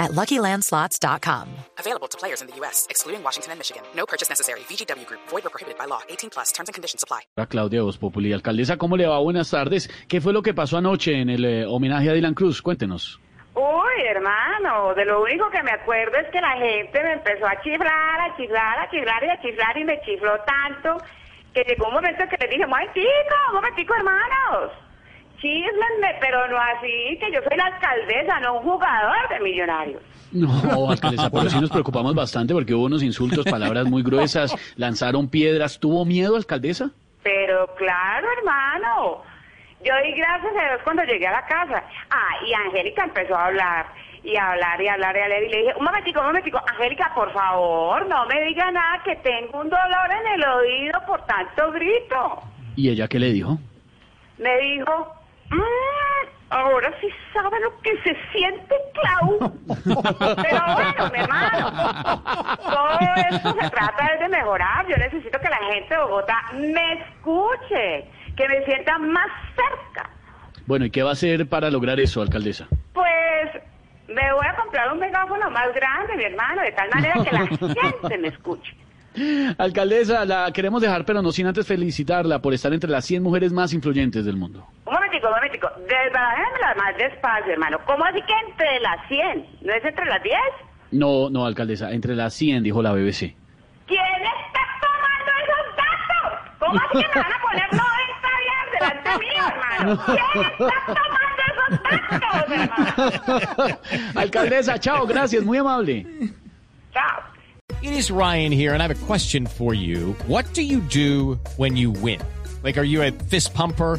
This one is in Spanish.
at LuckyLandSlots.com. Available to players in the U.S., excluding Washington and Michigan. No purchase necessary. VGW Group. Void or prohibited by law. 18 plus. Terms and conditions apply. A Claudia Voz Populi. Alcaldesa, ¿cómo le va? Buenas tardes. ¿Qué fue lo que pasó anoche en el eh, homenaje a Dylan Cruz? Cuéntenos. Uy, hermano, de lo único que me acuerdo es que la gente me empezó a chiflar, a chiflar, a chiflar y a chiflar y me chifló tanto que llegó un momento que le dije, momentico, momentico, hermanos. Chiflenme, pero no así, que yo soy la alcaldesa, no un jugador de millonarios. No, alcaldesa, pero sí nos preocupamos bastante porque hubo unos insultos, palabras muy gruesas, lanzaron piedras. ¿Tuvo miedo, alcaldesa? Pero claro, hermano. Yo di gracias a Dios cuando llegué a la casa. Ah, y Angélica empezó a hablar, y a hablar, y a hablar, y a hablar, y le dije, un momentico, un momentico, Angélica, por favor, no me diga nada, que tengo un dolor en el oído por tanto grito. ¿Y ella qué le dijo? Me dijo, "Mm, ahora sí sabe lo que se siente, Clau. Pero bueno, mi hermano, todo esto se trata de mejorar. Yo necesito que la gente de Bogotá me escuche, que me sienta más cerca. Bueno, ¿y qué va a hacer para lograr eso, alcaldesa? Pues me voy a comprar un megáfono más grande, mi hermano, de tal manera que la gente me escuche. Alcaldesa, la queremos dejar, pero no sin antes felicitarla por estar entre las 100 mujeres más influyentes del mundo. Momentico, un momentico. Desbarajémela más despacio, hermano. ¿Cómo así que entre las 100? ¿No es entre las 10? No, no, alcaldesa, entre las 100, dijo la BBC. ¿Quién está tomando esos datos? ¿Cómo así que me van a poner 90 días delante mío, hermano? ¿Quién está tomando esos datos, hermano? alcaldesa, chao, gracias, muy amable. Chao. It is Ryan here, and I have a question for you. What do you do when you win? Like, are you a fist pumper?